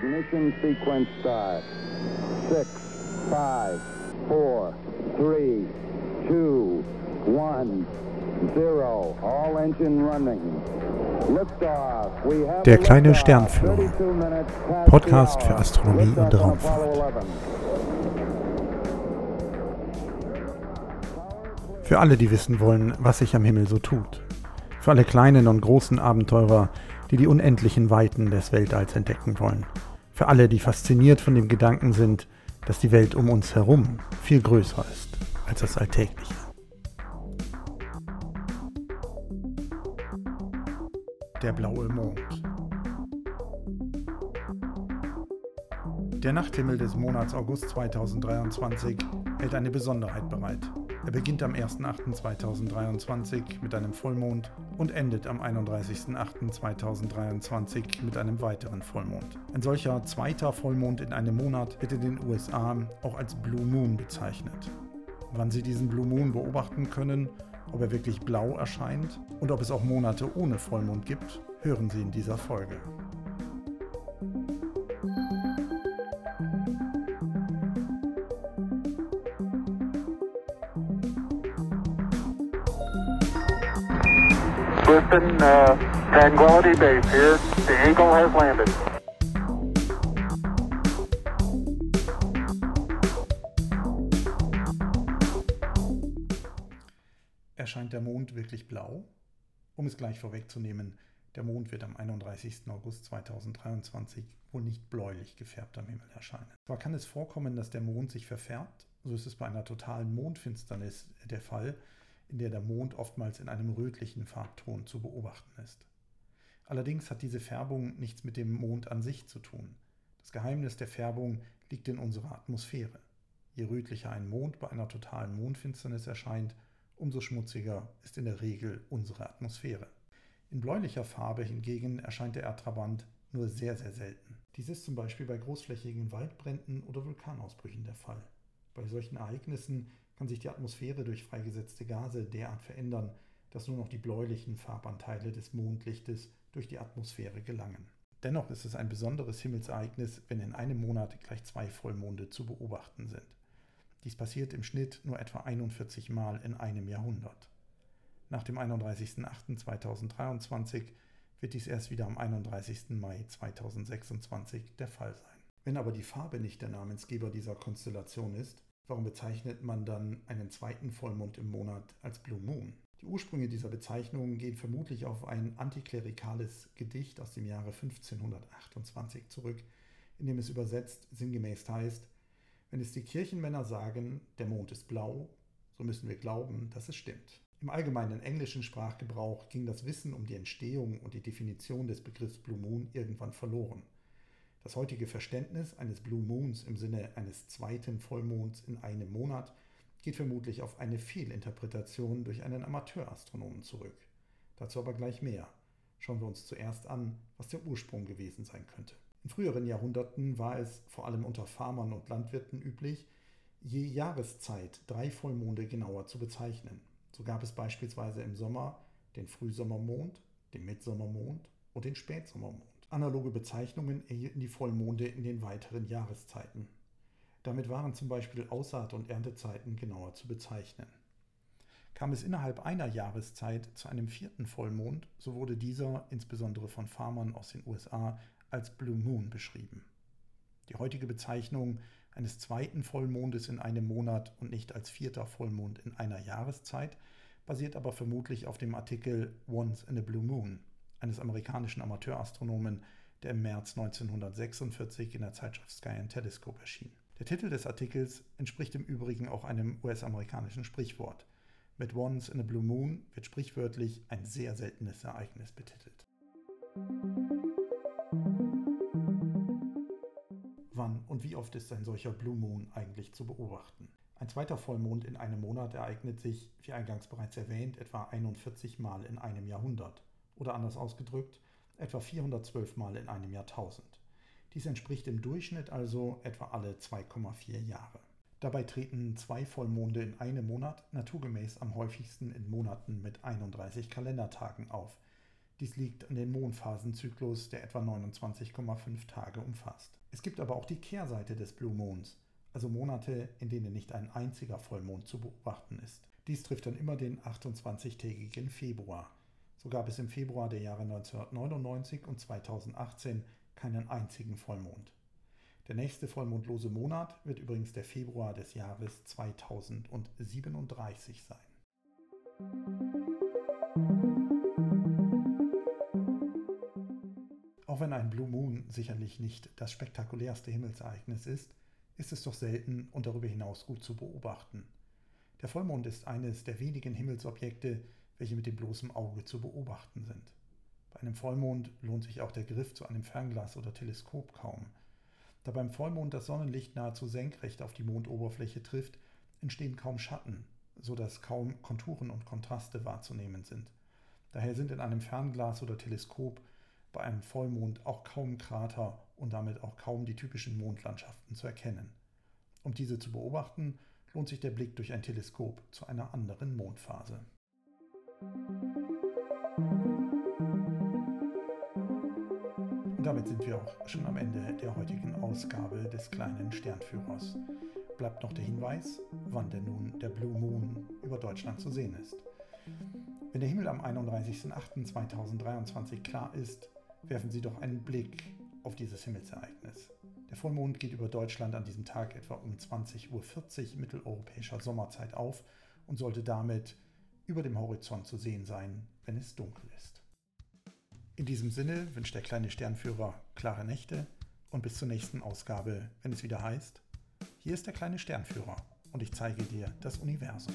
Ignition sequence start. Six, five, four, three, two, one, zero. All engine running. Der kleine. Sternführer. 32 minutes past Podcast für. Astronomie und Raumfahrt. Apollo 11. Für alle, die wissen wollen, was sich am Himmel so tut. Für alle kleinen und großen Abenteurer, die die unendlichen Weiten des Weltalls entdecken wollen. Für alle, die fasziniert von dem Gedanken sind, dass die Welt um uns herum viel größer ist als das Alltägliche. Der blaue Mond. Der Nachthimmel des Monats August 2023 hält eine Besonderheit bereit. Er beginnt am 1.8.2023 mit einem Vollmond und endet am 31.8.2023 mit einem weiteren Vollmond. Ein solcher zweiter Vollmond in einem Monat wird in den USA auch als Blue Moon bezeichnet. Wann Sie diesen Blue Moon beobachten können, ob er wirklich blau erscheint und ob es auch Monate ohne Vollmond gibt, hören Sie in dieser Folge. Houston, uh, Tranquility Base here. The Eagle has landed. Erscheint der Mond wirklich blau? Um es gleich vorwegzunehmen, der Mond wird am 31. August 2023 wohl nicht bläulich gefärbt am Himmel erscheinen. Zwar kann es vorkommen, dass der Mond sich verfärbt, so ist es bei einer totalen Mondfinsternis der Fall, in der der Mond oftmals in einem rötlichen Farbton zu beobachten ist. Allerdings hat diese Färbung nichts mit dem Mond an sich zu tun. Das Geheimnis der Färbung liegt in unserer Atmosphäre. Je rötlicher ein Mond bei einer totalen Mondfinsternis erscheint, umso schmutziger ist in der Regel unsere Atmosphäre. In bläulicher Farbe hingegen erscheint der Erdtrabant nur sehr, sehr selten. Dies ist zum Beispiel bei großflächigen Waldbränden oder Vulkanausbrüchen der Fall. Bei solchen Ereignissen kann sich die Atmosphäre durch freigesetzte Gase derart verändern, dass nur noch die bläulichen Farbanteile des Mondlichtes durch die Atmosphäre gelangen. Dennoch ist es ein besonderes Himmelsereignis, wenn in einem Monat gleich zwei Vollmonde zu beobachten sind. Dies passiert im Schnitt nur etwa 41 Mal in einem Jahrhundert. Nach dem 31.08.2023 wird dies erst wieder am 31. Mai 2026 der Fall sein. Wenn aber die Farbe nicht der Namensgeber dieser Konstellation ist, warum bezeichnet man dann einen zweiten Vollmond im Monat als Blue Moon? Die Ursprünge dieser Bezeichnung gehen vermutlich auf ein antiklerikales Gedicht aus dem Jahre 1528 zurück, in dem es übersetzt sinngemäß heißt, wenn es die Kirchenmänner sagen, der Mond ist blau, so müssen wir glauben, dass es stimmt. Im allgemeinen englischen Sprachgebrauch ging das Wissen um die Entstehung und die Definition des Begriffs Blue Moon irgendwann verloren. Das heutige Verständnis eines Blue Moons im Sinne eines zweiten Vollmonds in einem Monat geht vermutlich auf eine Fehlinterpretation durch einen Amateurastronomen zurück. Dazu aber gleich mehr. Schauen wir uns zuerst an, was der Ursprung gewesen sein könnte. In früheren Jahrhunderten war es vor allem unter Farmern und Landwirten üblich, je Jahreszeit drei Vollmonde genauer zu bezeichnen. So gab es beispielsweise im Sommer den Frühsommermond, den Mitsommermond und den Spätsommermond. Analoge Bezeichnungen erhielten die Vollmonde in den weiteren Jahreszeiten. Damit waren zum Beispiel Aussaat- und Erntezeiten genauer zu bezeichnen. Kam es innerhalb einer Jahreszeit zu einem vierten Vollmond, so wurde dieser insbesondere von Farmern aus den USA als Blue Moon beschrieben. Die heutige Bezeichnung eines zweiten Vollmondes in einem Monat und nicht als vierter Vollmond in einer Jahreszeit basiert aber vermutlich auf dem Artikel Once in a Blue Moon eines amerikanischen Amateurastronomen, der im März 1946 in der Zeitschrift Sky and Telescope erschien. Der Titel des Artikels entspricht im Übrigen auch einem US-amerikanischen Sprichwort. Mit Once in a Blue Moon wird sprichwörtlich ein sehr seltenes Ereignis betitelt. Wann und wie oft ist ein solcher Blue Moon eigentlich zu beobachten? Ein zweiter Vollmond in einem Monat ereignet sich, wie eingangs bereits erwähnt, etwa 41 Mal in einem Jahrhundert oder anders ausgedrückt, etwa 412 Mal in einem Jahrtausend. Dies entspricht im Durchschnitt also etwa alle 2,4 Jahre. Dabei treten zwei Vollmonde in einem Monat naturgemäß am häufigsten in Monaten mit 31 Kalendertagen auf, Dies liegt an dem Mondphasenzyklus, der etwa 29,5 Tage umfasst. Es gibt aber auch die Kehrseite des Blue Moons, also Monate, in denen nicht ein einziger Vollmond zu beobachten ist. Dies trifft dann immer den 28-tägigen Februar. So gab es im Februar der Jahre 1999 und 2018 keinen einzigen Vollmond. Der nächste vollmondlose Monat wird übrigens der Februar des Jahres 2037 sein. Auch wenn ein Blue Moon sicherlich nicht das spektakulärste Himmelsereignis ist, ist es doch selten und darüber hinaus gut zu beobachten. Der Vollmond ist eines der wenigen Himmelsobjekte, welche mit dem bloßen Auge zu beobachten sind. Bei einem Vollmond lohnt sich auch der Griff zu einem Fernglas oder Teleskop kaum. Da beim Vollmond das Sonnenlicht nahezu senkrecht auf die Mondoberfläche trifft, entstehen kaum Schatten, so dass kaum Konturen und Kontraste wahrzunehmen sind. Daher sind in einem Fernglas oder Teleskop bei einem Vollmond auch kaum Krater und damit auch kaum die typischen Mondlandschaften zu erkennen. Um diese zu beobachten, lohnt sich der Blick durch ein Teleskop zu einer anderen Mondphase. Und damit sind wir auch schon am Ende der heutigen Ausgabe des kleinen Sternführers. Bleibt noch der Hinweis, wann denn nun der Blue Moon über Deutschland zu sehen ist. Wenn der Himmel am 31.08.2023 klar ist, werfen Sie doch einen Blick auf dieses Himmelsereignis. Der Vollmond geht über Deutschland an diesem Tag etwa um 20.40 Uhr mitteleuropäischer Sommerzeit auf und sollte damit über dem Horizont zu sehen sein, wenn es dunkel ist. In diesem Sinne wünscht der kleine Sternführer klare Nächte und bis zur nächsten Ausgabe, wenn es wieder heißt, hier ist der kleine Sternführer und ich zeige dir das Universum.